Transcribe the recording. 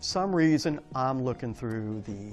some reason I'm looking through the